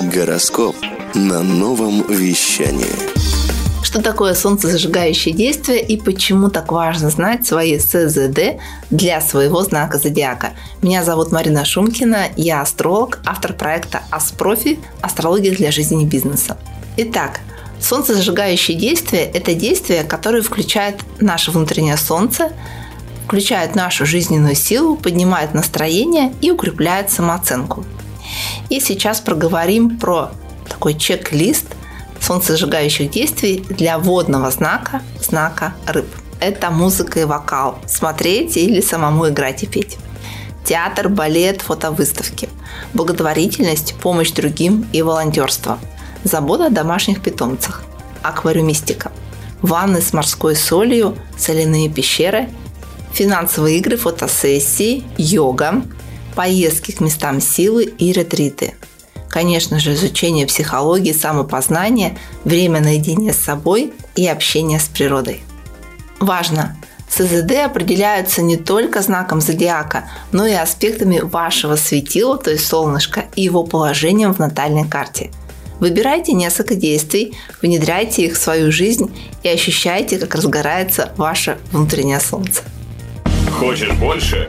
Гороскоп на новом вещании. Что такое солнцезажигающее действие и почему так важно знать свои СЗД для своего знака зодиака? Меня зовут Марина Шумкина, я астролог, автор проекта Аспрофи «Астрология для жизни и бизнеса». Итак, солнцезажигающее действие – это действие, которое включает наше внутреннее солнце, включает нашу жизненную силу, поднимает настроение и укрепляет самооценку. И сейчас проговорим про такой чек-лист солнцезажигающих действий для водного знака, знака рыб. Это музыка и вокал. Смотреть или самому играть и петь. Театр, балет, фотовыставки. Благотворительность, помощь другим и волонтерство. Забота о домашних питомцах. Аквариумистика. Ванны с морской солью, соляные пещеры – финансовые игры, фотосессии, йога, поездки к местам силы и ретриты. Конечно же, изучение психологии, самопознание, время наедине с собой и общение с природой. Важно! СЗД определяются не только знаком зодиака, но и аспектами вашего светила, то есть солнышка, и его положением в натальной карте. Выбирайте несколько действий, внедряйте их в свою жизнь и ощущайте, как разгорается ваше внутреннее солнце. Хочешь больше?